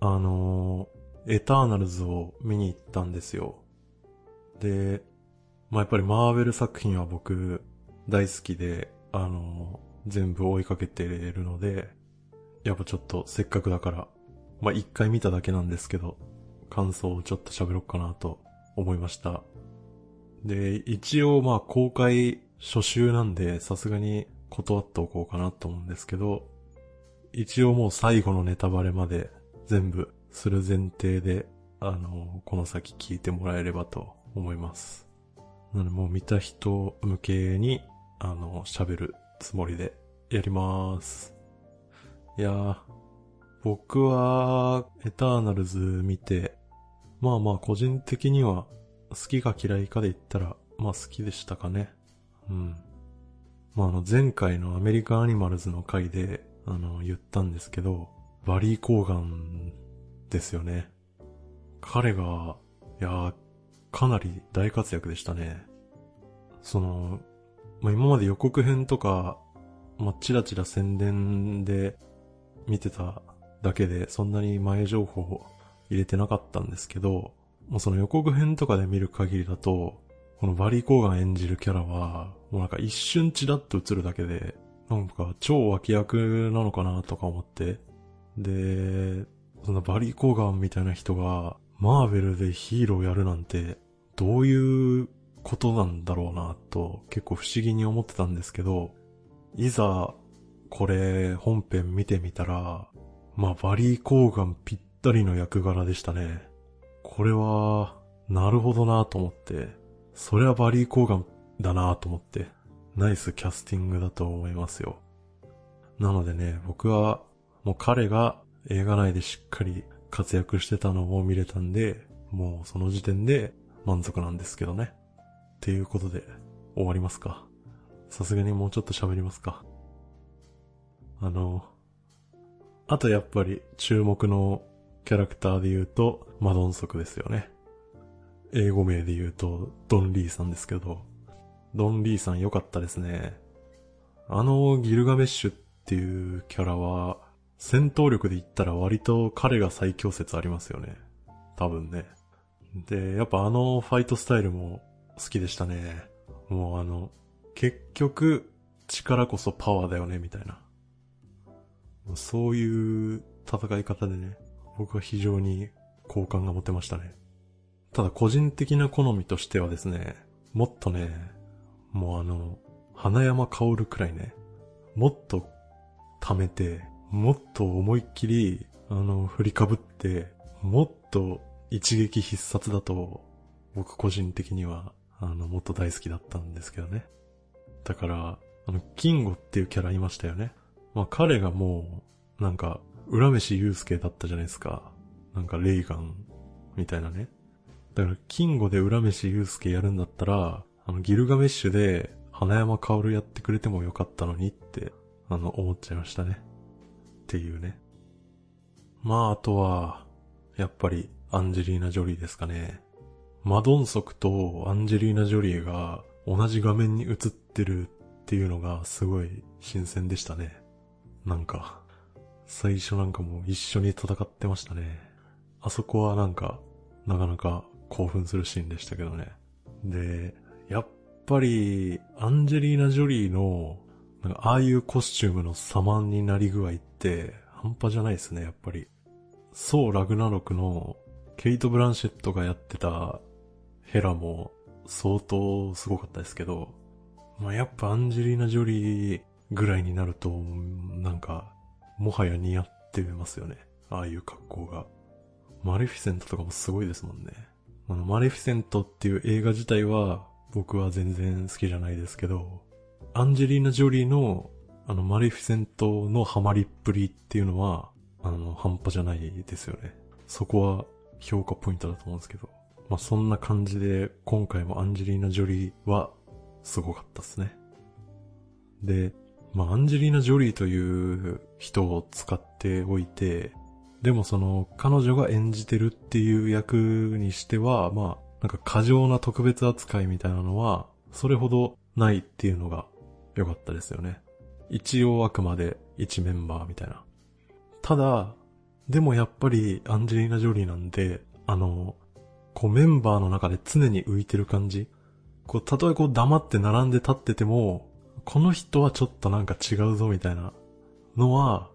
あのー、エターナルズを見に行ったんですよ。で、まあ、やっぱりマーベル作品は僕大好きで、あのー、全部追いかけてるので、やっぱちょっとせっかくだから、まあ、一回見ただけなんですけど、感想をちょっと喋ろうかなと思いました。で、一応ま公開初週なんでさすがに断っておこうかなと思うんですけど、一応もう最後のネタバレまで全部する前提で、あの、この先聞いてもらえればと思います。なのでもう見た人向けに、あの、喋るつもりでやります。いやー、僕は、エターナルズ見て、まあまあ個人的には好きか嫌いかで言ったら、まあ好きでしたかね。うん。まああの前回のアメリカアニマルズの回で、あの言ったんですけど、バリー・コーガンですよね。彼が、いやかなり大活躍でしたね。その、まあ、今まで予告編とか、まあ、チラチラ宣伝で見てただけで、そんなに前情報入れてなかったんですけど、もうその予告編とかで見る限りだと、このバリー・コーガン演じるキャラは、もうなんか一瞬チラッと映るだけで、なんか超脇役なのかなとか思って。で、そんなバリー・コーガンみたいな人が、マーベルでヒーローやるなんて、どういうことなんだろうなと結構不思議に思ってたんですけど、いざこれ本編見てみたら、まあバリー・コーガンぴったりの役柄でしたね。これは、なるほどなと思って、それはバリー・コーガンだなと思って、ナイスキャスティングだと思いますよ。なのでね、僕は、もう彼が映画内でしっかり活躍してたのを見れたんで、もうその時点で満足なんですけどね。っていうことで、終わりますか。さすがにもうちょっと喋りますか。あの、あとやっぱり注目のキャラクターで言うと、マドンソクですよね。英語名で言うと、ドン・リーさんですけど、ドン・リーさん良かったですね。あのギルガメッシュっていうキャラは、戦闘力で言ったら割と彼が最強説ありますよね。多分ね。で、やっぱあのファイトスタイルも好きでしたね。もうあの、結局、力こそパワーだよね、みたいな。そういう戦い方でね、僕は非常に好感が持てましたね。ただ個人的な好みとしてはですね、もっとね、もうあの、花山薫くらいね、もっと溜めて、もっと思いっきり、あの、振りかぶって、もっと一撃必殺だと、僕個人的には、あの、もっと大好きだったんですけどね。だから、あの、キンゴっていうキャラいましたよね。まあ彼がもう、なんか、浦飯祐介だったじゃないですか。なんかレイガン、みたいなね。だから、キンゴで浦飯祐介やるんだったら、あの、ギルガメッシュで、花山薫やってくれてもよかったのにって、あの、思っちゃいましたね。っていうね。まあ、あとは、やっぱり、アンジェリーナ・ジョリーですかね。マドンソクとアンジェリーナ・ジョリーが同じ画面に映ってるっていうのがすごい新鮮でしたね。なんか、最初なんかもう一緒に戦ってましたね。あそこはなんか、なかなか興奮するシーンでしたけどね。で、やっぱり、アンジェリーナ・ジョリーの、なんかああいうコスチュームの様になり具合って、半端じゃないですね、やっぱり。そう、ラグナロクの、ケイト・ブランシェットがやってたヘラも相当すごかったですけど、まあ、やっぱアンジェリーナ・ジョリーぐらいになると、なんか、もはや似合ってますよね。ああいう格好が。マレフィセントとかもすごいですもんね。あの、マレフィセントっていう映画自体は僕は全然好きじゃないですけど、アンジェリーナ・ジョリーのあの、マレフィセントのハマりっぷりっていうのは、あの、半端じゃないですよね。そこは評価ポイントだと思うんですけど。まあ、そんな感じで、今回もアンジェリーナ・ジョリーは、すごかったですね。で、まあ、アンジェリーナ・ジョリーという人を使っておいて、でもその、彼女が演じてるっていう役にしては、まあ、なんか過剰な特別扱いみたいなのは、それほどないっていうのが良かったですよね。一応あくまで一メンバーみたいな。ただ、でもやっぱりアンジェリーナ・ジョリーなんで、あの、こうメンバーの中で常に浮いてる感じ。こう、たとえこう黙って並んで立ってても、この人はちょっとなんか違うぞみたいなのは、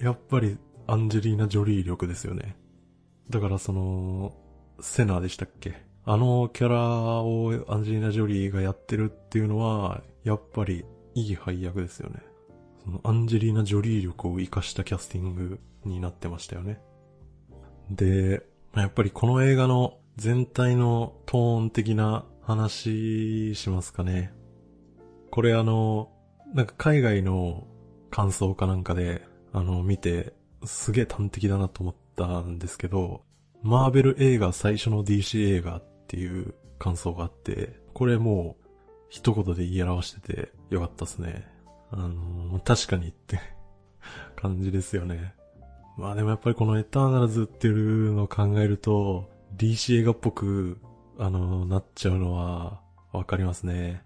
やっぱりアンジェリーナ・ジョリー力ですよね。だからその、セナーでしたっけ？あのキャラをアンジェリーナ・ジョリーがやってるっていうのは、やっぱりいい配役ですよね。そのアンジェリーナ・ジョリー力を活かしたキャスティングになってましたよね。で、やっぱりこの映画の全体のトーン的な話しますかね。これあの、なんか海外の感想かなんかで、あの、見て、すげえ端的だなと思ったんですけど、マーベル映画最初の DC 映画っていう感想があって、これもう一言で言い表しててよかったっすね。あの確かにって 感じですよね。まあでもやっぱりこのエターナルズっていうのを考えると、DC 映画っぽく、あのなっちゃうのはわかりますね。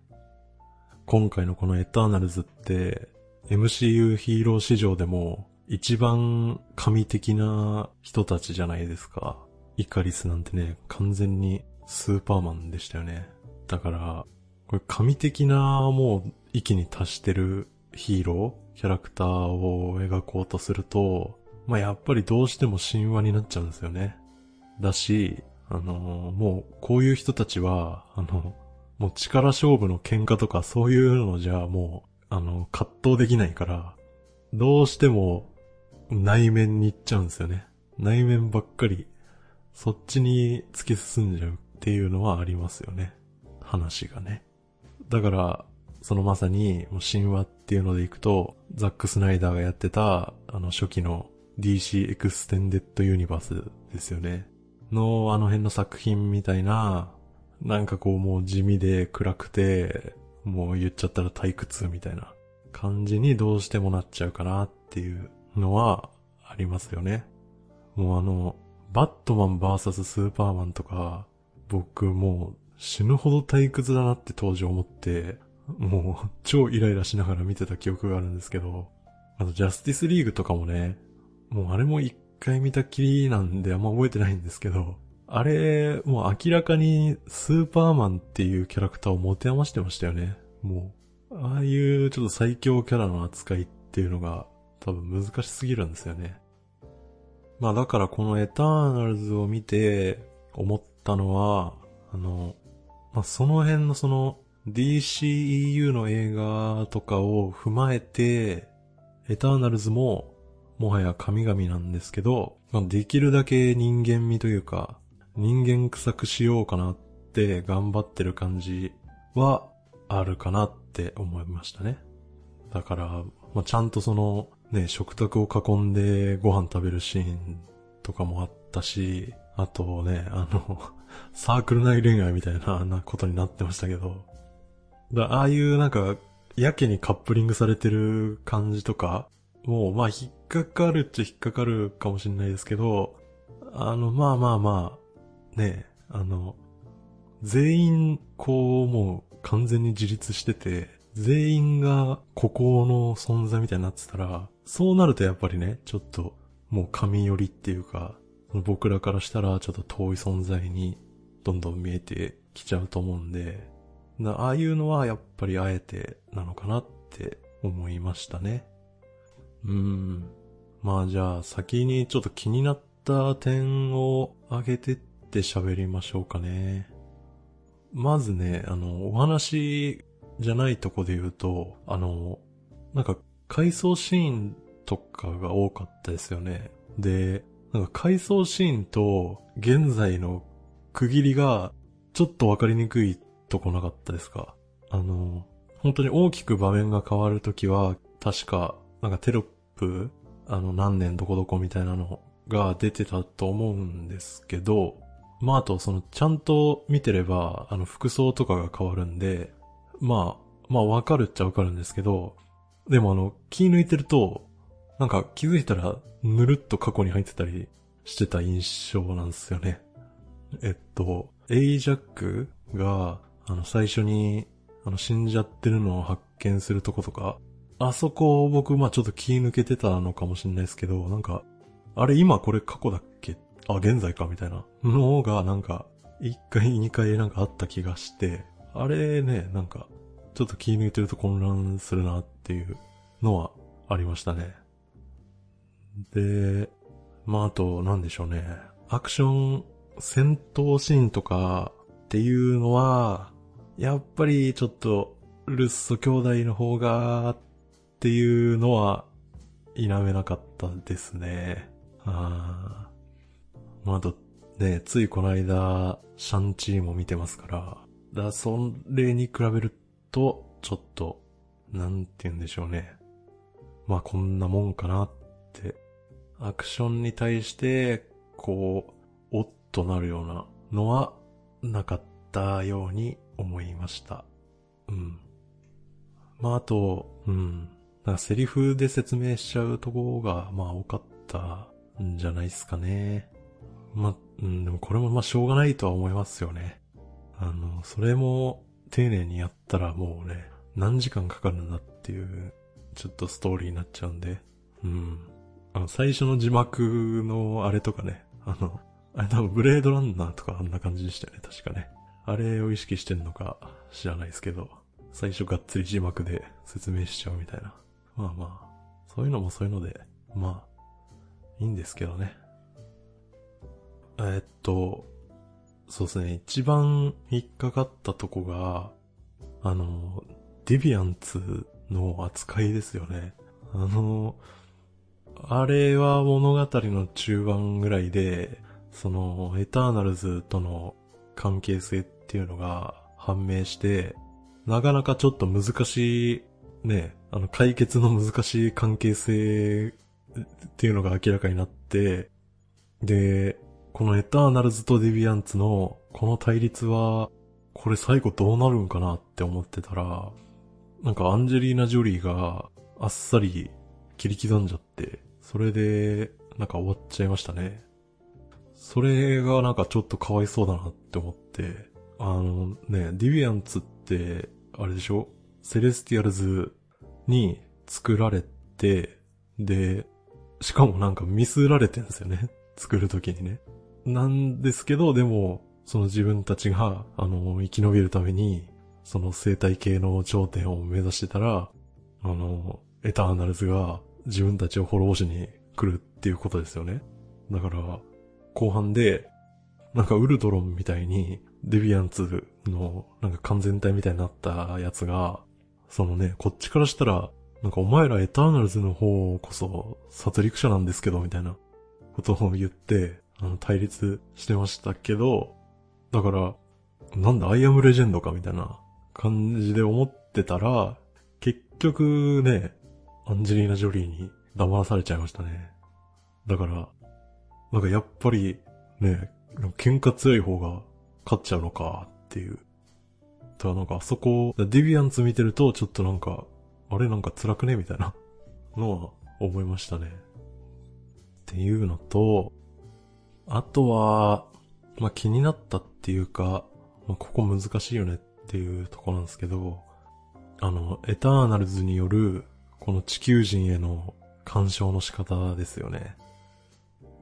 今回のこのエターナルズって、MCU ヒーロー史上でも一番神的な人たちじゃないですか。イカリスなんてね、完全にスーパーマンでしたよね。だから、これ神的なもう域に達してるヒーロー、キャラクターを描こうとすると、まあやっぱりどうしても神話になっちゃうんですよね。だし、あのー、もうこういう人たちは、あの、もう力勝負の喧嘩とかそういうのじゃもう、あの、葛藤できないから、どうしても内面に行っちゃうんですよね。内面ばっかり、そっちに突き進んじゃうっていうのはありますよね。話がね。だから、そのまさに、もう神話っていうのでいくと、ザック・スナイダーがやってた、あの初期の DC エクステンデッドユニバースですよね。の、あの辺の作品みたいな、なんかこうもう地味で暗くて、もう言っちゃったら退屈みたいな感じにどうしてもなっちゃうかなっていうのはありますよね。もうあの、バットマン VS スーパーマンとか、僕もう死ぬほど退屈だなって当時思って、もう超イライラしながら見てた記憶があるんですけど、あとジャスティスリーグとかもね、もうあれも一回見たきりなんであんま覚えてないんですけど、あれ、もう明らかにスーパーマンっていうキャラクターを持て余してましたよね。もう、ああいうちょっと最強キャラの扱いっていうのが多分難しすぎるんですよね。まあだからこのエターナルズを見て思ったのは、あの、まあ、その辺のその DCEU の映画とかを踏まえて、エターナルズももはや神々なんですけど、まあ、できるだけ人間味というか、人間臭くしようかなって頑張ってる感じはあるかなって思いましたね。だから、まあ、ちゃんとそのね、食卓を囲んでご飯食べるシーンとかもあったし、あとね、あのサークル内恋愛みたいななことになってましたけど、だああいうなんか、やけにカップリングされてる感じとか、もうまあ引っかかるっちゃ引っかかるかもしれないですけど、あの、まあまあまあ、ね、あの、全員、こう、もう完全に自立してて、全員が孤高の存在みたいになってたら、そうなるとやっぱりね、ちょっと、もう神寄りっていうか、僕らからしたらちょっと遠い存在にどんどん見えてきちゃうと思うんで、ああいうのはやっぱりあえてなのかなって思いましたね。うん。まあじゃあ先にちょっと気になった点を挙げてって喋りましょうかね。まずね、あの、お話じゃないとこで言うと、あの、なんか回想シーンとかが多かったですよね。で、なんか回想シーンと現在の区切りがちょっとわかりにくいとこなかったですか？あの、本当に大きく場面が変わるときは、確か、なんかテロップ、あの何年どこどこみたいなのが出てたと思うんですけど、まああとそのちゃんと見てれば、あの服装とかが変わるんで、まあ、まあわかるっちゃわかるんですけど、でもあの気抜いてると、なんか気づいたらぬるっと過去に入ってたりしてた印象なんですよね。えっと、エイジャックが、あの、最初に、あの、死んじゃってるのを発見するとことか、あそこ僕、まあちょっと気抜けてたのかもしれないですけど、なんか、あれ今これ過去だっけ？あ、現在かみたいなのがなんか、1回2回なんかあった気がして、あれね、なんか、ちょっと気抜いてると混乱するなっていうのはありましたね。で、まああと、なんでしょうね。アクション、戦闘シーンとかっていうのは、やっぱりちょっと、ルッソ兄弟の方が、っていうのは、否めなかったですね。あまあ、あと、ね、ついこの間、シャンチーも見てますから、だそれに比べると、ちょっと、なんて言うんでしょうね。まあこんなもんかなって、アクションに対して、こう、おっとなるようなのはなかったように思いました。うん。まああと、うん。なんかセリフで説明しちゃうところが、まあ多かったんじゃないですかね。まあ、うん、でもこれもまあしょうがないとは思いますよね。あの、それも丁寧にやったらもうね、何時間かかるんだっていう、ちょっとストーリーになっちゃうんで、うん。あの、最初の字幕のあれとかね、あの、あれ多分ブレードランナーとかあんな感じでしたよね、確かね。あれを意識してんのか知らないですけど、最初がっつり字幕で説明しちゃうみたいな。まあまあ、そういうのもそういうので、まあ、いいんですけどね。えっと、そうですね、一番引っかかったとこが、あの、ディビアンツの扱いですよね。あの、あれは物語の中盤ぐらいで、その、エターナルズとの関係性っていうのが判明して、なかなかちょっと難しい、ね、あの、解決の難しい関係性っていうのが明らかになって、で、このエターナルズとデビアンツのこの対立は、これ最後どうなるんかなって思ってたら、なんかアンジェリーナ・ジョリーがあっさり切り刻んじゃって、それでなんか終わっちゃいましたね。それがなんかちょっとかわいそうだなって思って、あのね、ディビアンツって、あれでしょ？セレスティアルズに作られて、で、しかもなんかミスられてんですよね。作るときにね。なんですけど、でも、その自分たちが、あの、生き延びるために、その生態系の頂点を目指してたら、あの、エターナルズが自分たちを滅ぼしに来るっていうことですよね。だから、後半で、なんかウルトロンみたいに、デビアンツのなんか完全体みたいになったやつが、そのね、こっちからしたら、なんかお前らエターナルズの方こそ殺戮者なんですけど、みたいなことを言って、あの、対立してましたけど、だから、なんだ、アイアムレジェンドかみたいな感じで思ってたら、結局ね、アンジェリーナ・ジョリーに黙らされちゃいましたね。だから、なんかやっぱり、ね、喧嘩強い方が勝っちゃうのかっていう。だからなんかあそこ、ディビアンツ見てるとちょっとなんか、あれなんか辛くねみたいな のは思いましたね。っていうのと、あとは、まあ、気になったっていうか、まあ、ここ難しいよねっていうとこなんですけど、あの、エターナルズによる、この地球人への干渉の仕方ですよね。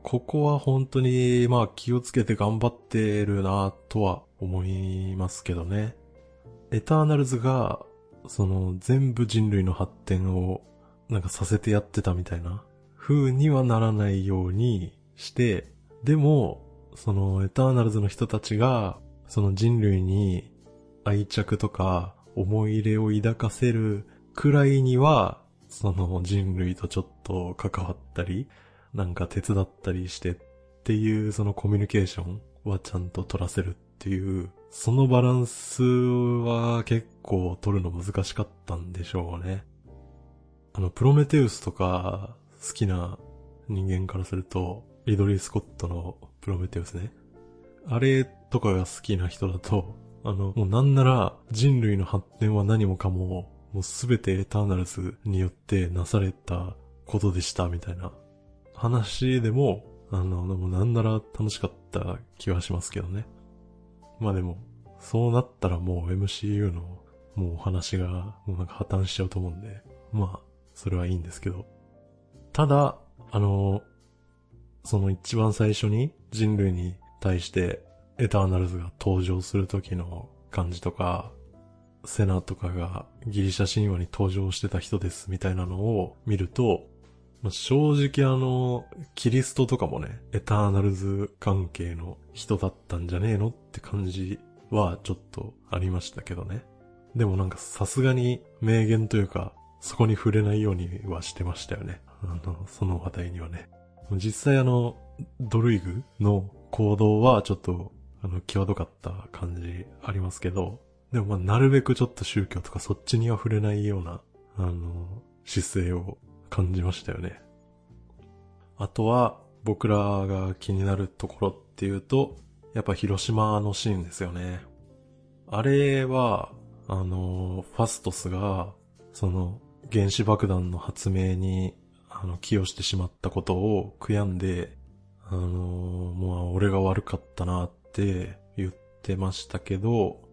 ここは本当に、まあ気をつけて頑張ってるなとは思いますけどね。エターナルズが、その全部人類の発展をなんかさせてやってたみたいな風にはならないようにして、でも、そのエターナルズの人たちが、その人類に愛着とか思い入れを抱かせるくらいには、その人類とちょっと関わったり、なんか手伝ったりしてっていうそのコミュニケーションはちゃんと取らせるっていう、そのバランスは結構取るの難しかったんでしょうね。あの、プロメテウスとか好きな人間からすると、リドリー・スコットのプロメテウスね。あれとかが好きな人だと、あの、もうなんなら人類の発展は何もかも、もうすべてエターナルズによってなされたことでしたみたいな話でも、あの、でもなんなら楽しかった気はしますけどね。まあでも、そうなったらもう MCU のもうお話がもうなんか破綻しちゃうと思うんで、まあ、それはいいんですけど。ただ、あの、その一番最初に人類に対してエターナルズが登場する時の感じとか、セナとかがギリシャ神話に登場してた人ですみたいなのを見ると、まあ、正直あの、キリストとかもね、エターナルズ関係の人だったんじゃねえのって感じはちょっとありましたけどね。でもなんかさすがに名言というか、そこに触れないようにはしてましたよね。あの、その話題にはね。実際あの、ドルイグの行動はちょっと、あの、際どかった感じありますけど、でもまあ、なるべくちょっと宗教とかそっちには触れないような、あの、姿勢を感じましたよね。あとは、僕らが気になるところっていうと、やっぱ広島のシーンですよね。あれは、あの、ファストスが、その、原子爆弾の発明に、あの、寄与してしまったことを悔やんで、あの、もう俺が悪かったなって言ってましたけど、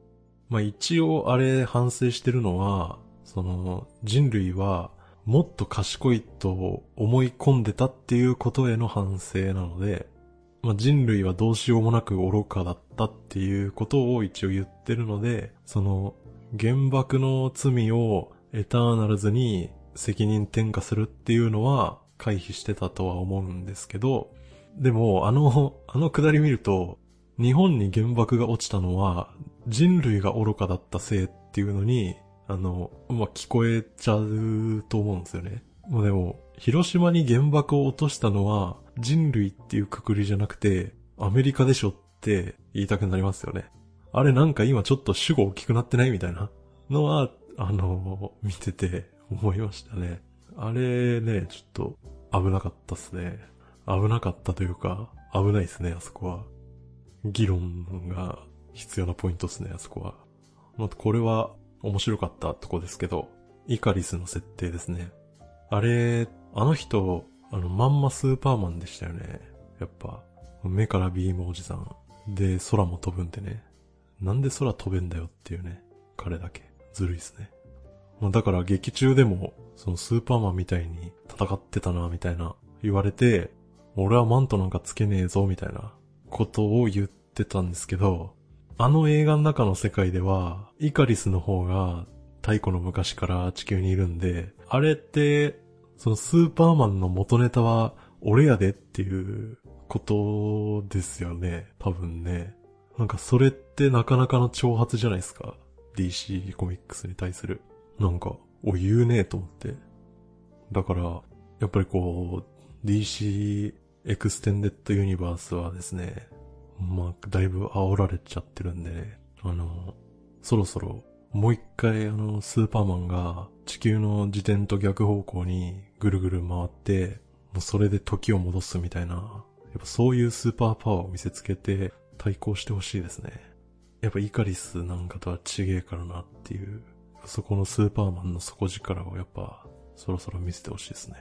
まあ一応あれ反省してるのは、その人類はもっと賢いと思い込んでたっていうことへの反省なので、まあ人類はどうしようもなく愚かだったっていうことを一応言ってるので、その原爆の罪をエターナルズに責任転嫁するっていうのは回避してたとは思うんですけど、でもあの、あのくだり見ると、日本に原爆が落ちたのは人類が愚かだったせいっていうのに、あの、まあ、聞こえちゃうと思うんですよね。もうでも、広島に原爆を落としたのは人類っていうくくりじゃなくて、アメリカでしょって言いたくなりますよね。あれなんか今ちょっと主語大きくなってないみたいなのは、あの、見てて思いましたね。あれね、ちょっと危なかったっすね。危なかったというか、危ないですね、あそこは。議論が必要なポイントですね、あそこは。まあ、これは面白かったとこですけど、イカリスの設定ですね。あれ、あの人、あの、まんまスーパーマンでしたよね。やっぱ、目からビームおじさん。で、空も飛ぶんでね。なんで空飛べんだよっていうね。彼だけ。ずるいっすね。まあ、だから劇中でも、そのスーパーマンみたいに戦ってたな、みたいな言われて、俺はマントなんかつけねえぞ、みたいなことを言ってたんですけど、あの映画の中の世界では、イカリスの方が太古の昔から地球にいるんで、あれって、そのスーパーマンの元ネタは俺やでっていうことですよね。多分ね。なんかそれってなかなかの挑発じゃないですか。DC コミックスに対する。なんか、お、言うねえと思って。だから、やっぱりこう、DC エクステンデッドユニバースはですね、まあ、だいぶ煽られちゃってるんでね、あの、そろそろ、もう一回あの、スーパーマンが地球の自転と逆方向にぐるぐる回って、もうそれで時を戻すみたいな、やっぱそういうスーパーパワーを見せつけて対抗してほしいですね。やっぱイカリスなんかとは違えからなっていう、そこのスーパーマンの底力をやっぱそろそろ見せてほしいですね。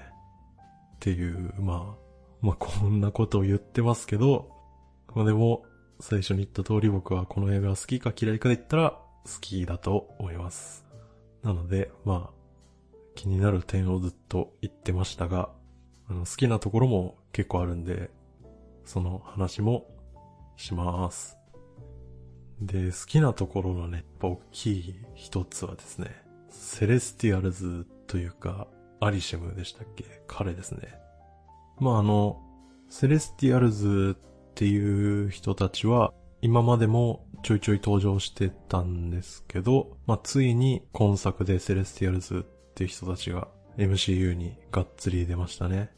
っていう、まあ、まあこんなことを言ってますけど、まあでも、最初に言った通り僕はこの映画好きか嫌いかで言ったら好きだと思います。なので、まあ、気になる点をずっと言ってましたが、あの好きなところも結構あるんで、その話もします。で、好きなところのね、大きい一つはですね、セレスティアルズというか、アリシェムでしたっけ？彼ですね。まああの、セレスティアルズっていう人たちは、今までもちょいちょい登場してたんですけど、まあ、ついに今作でセレスティアルズっていう人たちが MCU にがっつり出ましたね。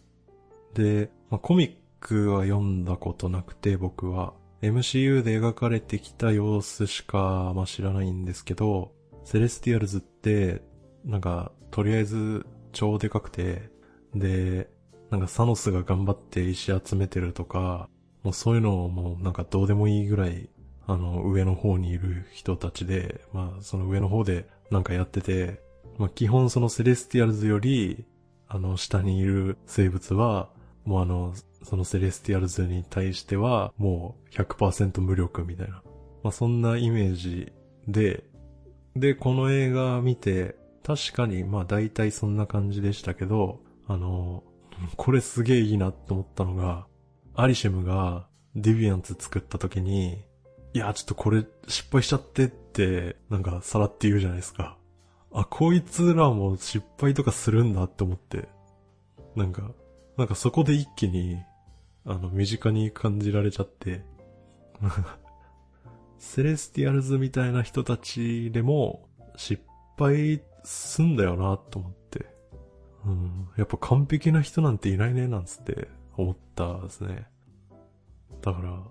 で、まあ、コミックは読んだことなくて僕は MCU で描かれてきた様子しか、まあ、知らないんですけど、セレスティアルズって、なんか、とりあえず超でかくて、で、なんかサノスが頑張って石集めてるとか、もうそういうのをもうなんかどうでもいいぐらい、あの、上の方にいる人たちで、まあその上の方でなんかやってて、まあ基本そのセレスティアルズより、あの、下にいる生物は、もうあの、そのセレスティアルズに対しては、もう100%無力みたいな。まあそんなイメージで、で、この映画見て、確かにまあ大体そんな感じでしたけど、あの、これすげえいいなと思ったのが、アリシェムがディビアンツ作った時に、いや、ちょっとこれ失敗しちゃってって、なんかさらって言うじゃないですか。あ、こいつらも失敗とかするんだって思って。なんか、なんかそこで一気に、あの、身近に感じられちゃって。セレスティアルズみたいな人たちでも失敗すんだよなと思って。うん、やっぱ完璧な人なんていないねなんつって思ったですね。だから、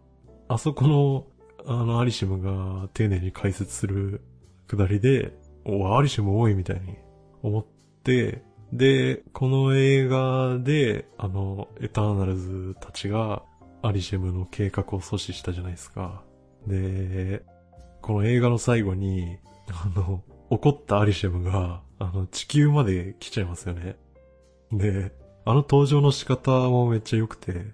あそこの、あの、アリシムが丁寧に解説するくだりで、お、アリシム多いみたいに思って、で、この映画で、あの、エターナルズたちがアリシェムの計画を阻止したじゃないですか。で、この映画の最後に、あの、怒ったアリシェムが、あの、地球まで来ちゃいますよね。で、あの登場の仕方もめっちゃ良くて、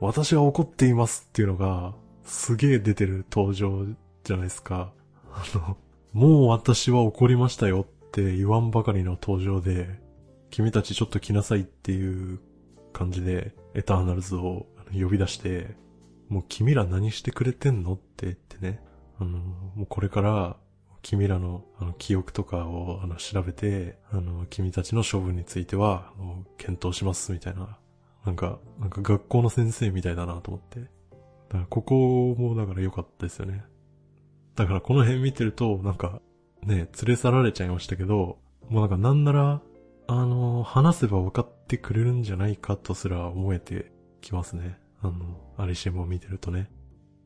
私は怒っていますっていうのが、すげえ出てる登場じゃないですか。あの、もう私は怒りましたよって言わんばかりの登場で、君たちちょっと来なさいっていう感じで、エターナルズを呼び出して、もう君ら何してくれてんのって言ってね、あの、もうこれから君らのあの記憶とかをあの調べて、あの、君たちの処分については、検討しますみたいな。なんか、なんか学校の先生みたいだなと思って。だからここもだから良かったですよね。だからこの辺見てると、なんか、ね、連れ去られちゃいましたけど、もうなんかなんなら、あの、話せば分かってくれるんじゃないかとすら思えてきますね。あの、アリシェムを見てるとね。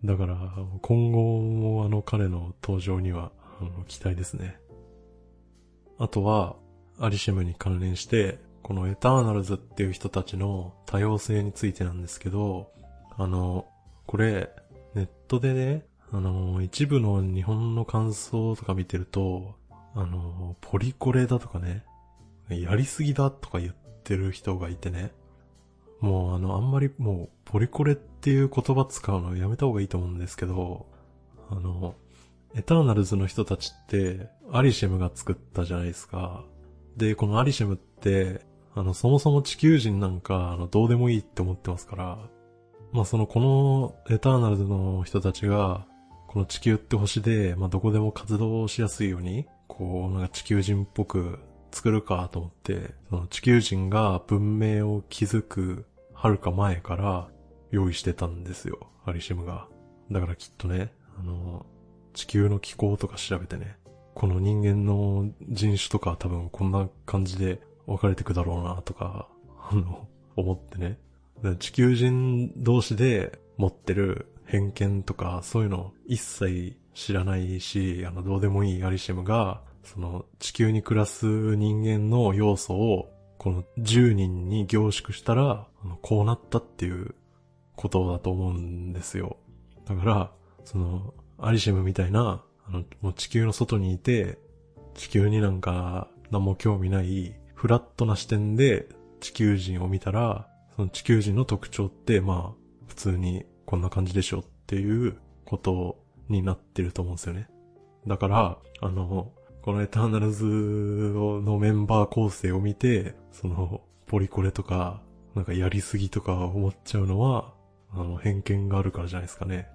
だから、今後もあの彼の登場にはあの、期待ですね。あとは、アリシムに関連して、このエターナルズっていう人たちの多様性についてなんですけど、あの、これ、ネットでね、あの、一部の日本の感想とか見てると、あの、ポリコレだとかね、やりすぎだとか言ってる人がいてね、もうあの、あんまりもう、ポリコレっていう言葉使うのやめた方がいいと思うんですけど、あの、エターナルズの人たちって、アリシェムが作ったじゃないですか。で、このアリシェムって、あの、そもそも地球人なんか、あの、どうでもいいって思ってますから、まあ、その、このエターナルズの人たちが、この地球って星で、まあ、どこでも活動しやすいように、こう、なんか地球人っぽく作るかと思って、その地球人が文明を築くはるか前から用意してたんですよ、アリシェムが。だからきっとね、あの、地球の気候とか調べてね、この人間の人種とか多分こんな感じで分かれてくだろうなとか、あの、思ってね。地球人同士で持ってる偏見とかそういうの一切知らないし、あの、どうでもいいアリシムが、その地球に暮らす人間の要素をこの10人に凝縮したら、あのこうなったっていうことだと思うんですよ。だから、その、アリシェムみたいな、あの、もう地球の外にいて、地球になんか何も興味ない、フラットな視点で地球人を見たら、その地球人の特徴って、まあ、普通にこんな感じでしょっていうことになってると思うんですよね。だから、あの、このエターナルズのメンバー構成を見て、その、ポリコレとか、なんかやりすぎとか思っちゃうのは、あの、偏見があるからじゃないですかね。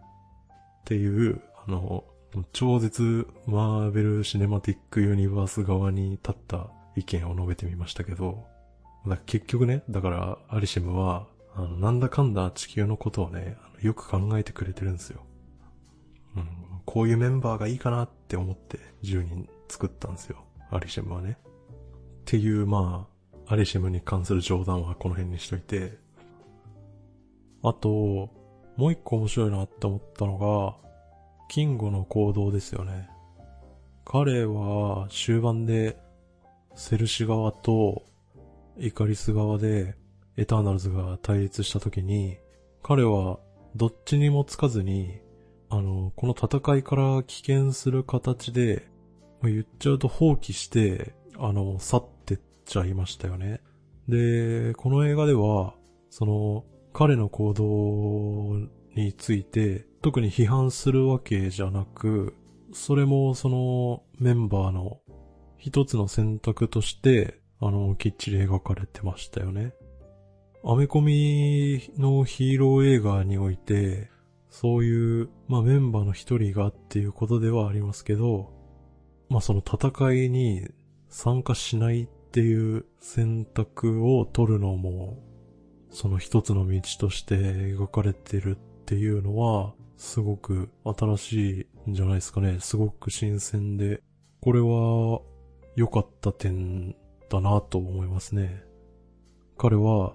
っていう、あの、超絶マーベル・シネマティック・ユニバース側に立った意見を述べてみましたけど、結局ね、だからアリシムは、あの、なんだかんだ地球のことをね、よく考えてくれてるんですよ。うん、こういうメンバーがいいかなって思って10人作ったんですよ。アリシムはね。っていう、まあ、アリシムに関する冗談はこの辺にしといて、あと、もう一個面白いなって思ったのが、キンゴの行動ですよね。彼は終盤でセルシ側とイカリス側でエターナルズが対立した時に彼はどっちにもつかずにあの、この戦いから危険する形で言っちゃうと放棄してあの、去ってっちゃいましたよね。で、この映画ではその彼の行動について特に批判するわけじゃなく、それもそのメンバーの一つの選択として、あの、きっちり描かれてましたよね。アメコミのヒーロー映画において、そういう、まあメンバーの一人がっていうことではありますけど、まあその戦いに参加しないっていう選択を取るのも、その一つの道として描かれてるっていうのは、すごく新しいんじゃないですかね。すごく新鮮で、これは良かった点だなと思いますね。彼は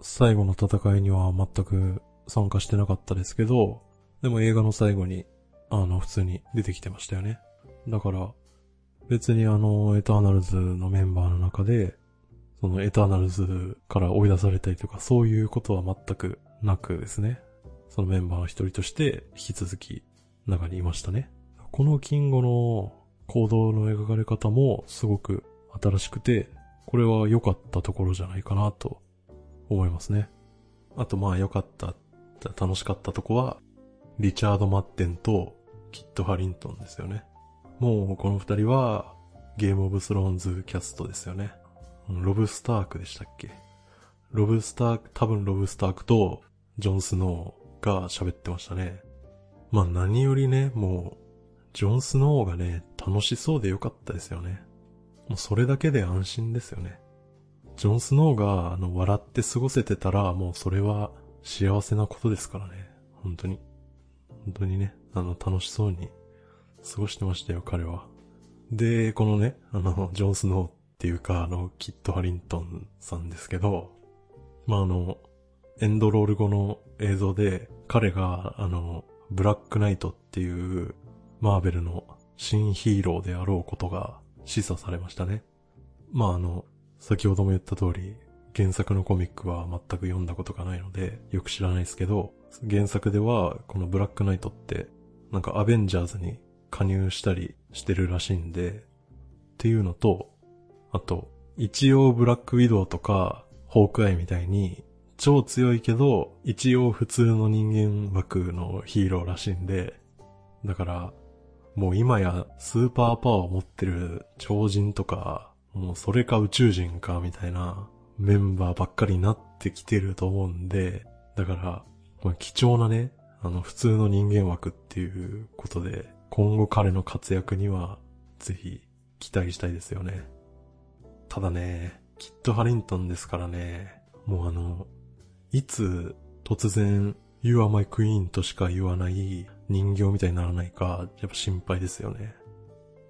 最後の戦いには全く参加してなかったですけど、でも映画の最後に、あの、普通に出てきてましたよね。だから、別にあの、エターナルズのメンバーの中で、そのエターナルズから追い出されたりとか、そういうことは全くなくですね。そのメンバーの一人として引き続き中にいましたね。このキンゴの行動の描かれ方もすごく新しくて、これは良かったところじゃないかなと思いますね。あとまあ良かった、楽しかったとこは、リチャード・マッテンとキット・ハリントンですよね。もうこの二人はゲームオブスローンズキャストですよね。ロブ・スタークでしたっけ？ロブ・スターク、多分ロブ・スタークとジョン・スノーが喋ってましたね。まあ何よりね、もう、ジョン・スノーがね、楽しそうでよかったですよね。もうそれだけで安心ですよね。ジョン・スノーが、あの、笑って過ごせてたら、もうそれは幸せなことですからね。本当に。本当にね、あの、楽しそうに過ごしてましたよ、彼は。で、このね、あの、ジョン・スノーっていうか、あの、キット・ハリントンさんですけど、まあ、あの、エンドロール後の映像で、彼が、あの、ブラックナイトっていう、マーベルの新ヒーローであろうことが示唆されましたね。まあ、あの、先ほども言った通り、原作のコミックは全く読んだことがないので、よく知らないですけど、原作では、このブラックナイトって、なんかアベンジャーズに加入したりしてるらしいんで、っていうのと、あと、一応ブラックウィドウとか、ホークアイみたいに、超強いけど、一応普通の人間枠のヒーローらしいんで、だから、もう今やスーパーパワーを持ってる超人とか、もうそれか宇宙人かみたいなメンバーばっかりになってきてると思うんで、だから、まあ、貴重なね、あの普通の人間枠っていうことで、今後彼の活躍にはぜひ期待したいですよね。ただね、キッド・ハリントンですからね、もうあの、いつ突然 You are my queen としか言わない人形みたいにならないか、やっぱ心配ですよね。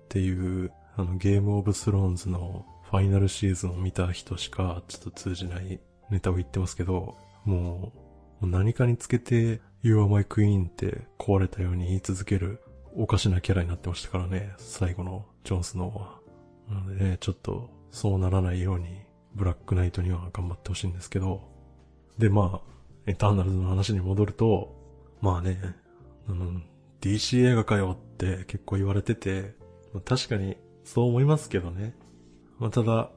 っていう、あのゲームオブスローンズのファイナルシーズンを見た人しかちょっと通じないネタを言ってますけど、もうもう何かにつけて You are my queen って壊れたように言い続けるおかしなキャラになってましたからね、最後のジョンスノーは。なのでね、ちょっとそうならないようにブラックナイトには頑張ってほしいんですけど、でまあ、エターナルズの話に戻ると、まあね、うん、DC 映画かよって結構言われてて、まあ確かにそう思いますけどね。まあ、ただ、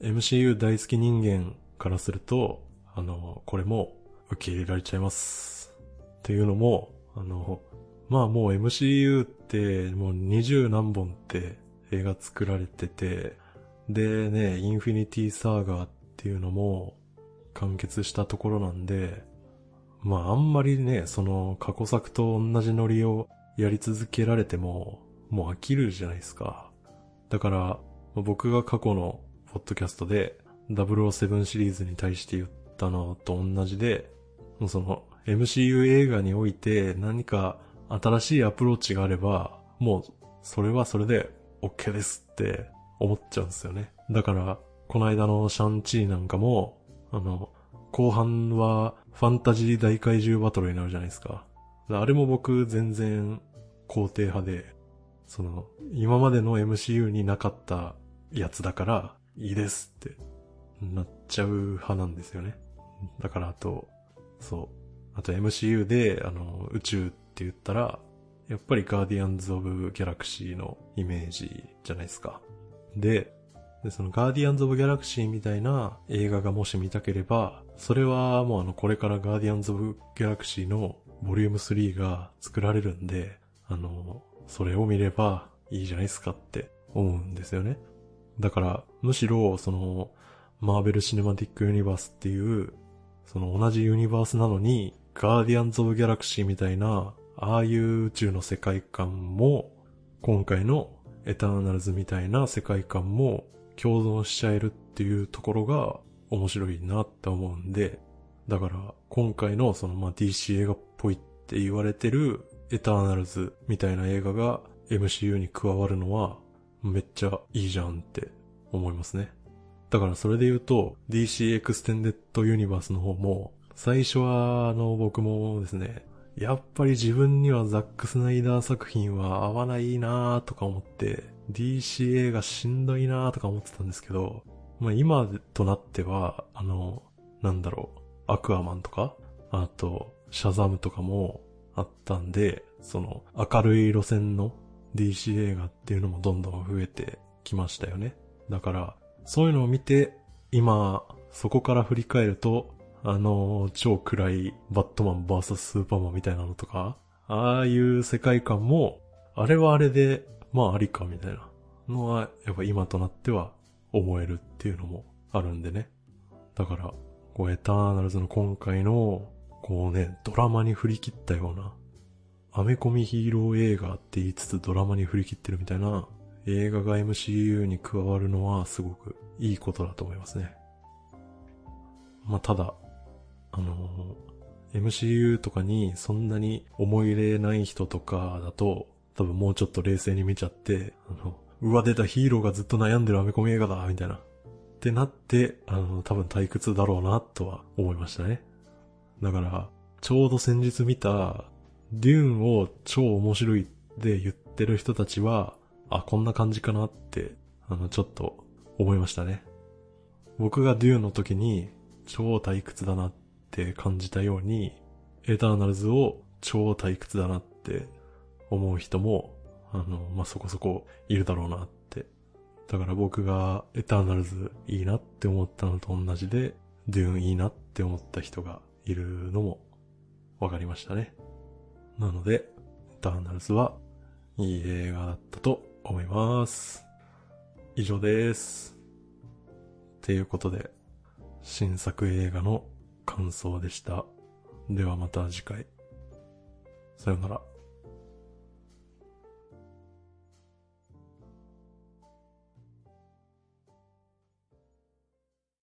MCU 大好き人間からすると、あの、これも受け入れられちゃいます。っていうのも、あの、まあもう MCU ってもう二十何本って映画作られてて、でね、インフィニティサーガーっていうのも完結したところなんで、まああんまりね、その過去作と同じノリをやり続けられても、もう飽きるじゃないですか。だから、僕が過去のポッドキャストで007シリーズに対して言ったのと同じで、その MCU 映画において何か新しいアプローチがあれば、もうそれはそれで OK ですって思っちゃうんですよね。だから、この間のシャンチーなんかも、あの、後半はファンタジー大怪獣バトルになるじゃないですか。あれも僕全然肯定派で、その、今までの MCU になかったやつだから、いいですってなっちゃう派なんですよね。だからあと、そう。あと MCU で、あの、宇宙って言ったら、やっぱりガーディアンズ・オブ・ギャラクシーのイメージじゃないですか。で、で、そのガーディアンズ・オブ・ギャラクシーみたいな映画がもし見たければ、それはもうあの、これからガーディアンズ・オブ・ギャラクシーのボリューム3が作られるんで、あの、それを見ればいいじゃないですかって思うんですよね。だから、むしろ、その、マーベル・シネマティック・ユニバースっていう、その同じユニバースなのに、ガーディアンズ・オブ・ギャラクシーみたいな、ああいう宇宙の世界観も、今回のエターナルズみたいな世界観も共存しちゃえるっていうところが面白いなって思うんで、だから今回のそのまあ DC 映画っぽいって言われてるエターナルズみたいな映画が MCU に加わるのはめっちゃいいじゃんって思いますね。だからそれで言うと DC エクステンデッドユニバースの方も最初はあの僕もですね、やっぱり自分にはザックスナイダー作品は合わないなーとか思って DC 映画しんどいなーとか思ってたんですけど、まあ今となってはあの、なんだろう、アクアマンとか、あと、シャザムとかもあったんで、その明るい路線の DC 映画っていうのもどんどん増えてきましたよね。だから、そういうのを見て、今、そこから振り返ると、あの、超暗いバットマン VS スーパーマンみたいなのとか、ああいう世界観も、あれはあれで、まあありかみたいなのは、やっぱ今となっては思えるっていうのもあるんでね。だから、こう、エターナルズの今回の、こうね、ドラマに振り切ったような、アメコミヒーロー映画って言いつつドラマに振り切ってるみたいな映画が MCU に加わるのはすごくいいことだと思いますね。まあ、ただ、あのー、MCU とかにそんなに思い入れない人とかだと、多分もうちょっと冷静に見ちゃって、あの、うわ出たヒーローがずっと悩んでるアメコミ映画だ、みたいな。ってなって、あの、多分退屈だろうな、とは思いましたね。だから、ちょうど先日見た、デューンを超面白いって言ってる人たちは、あ、こんな感じかなって、あの、ちょっと思いましたね。僕がデューンの時に超退屈だなって感じたように、エターナルズを超退屈だなって思う人も、あの、まあ、そこそこいるだろうなって。だから僕がエターナルズいいなって思ったのと同じで、デューンいいなって思った人がいるのもわかりましたね。なので、エターナルズはいい映画だったと思います。以上です。ということで、新作映画の感想でした。ではまた次回。さよなら。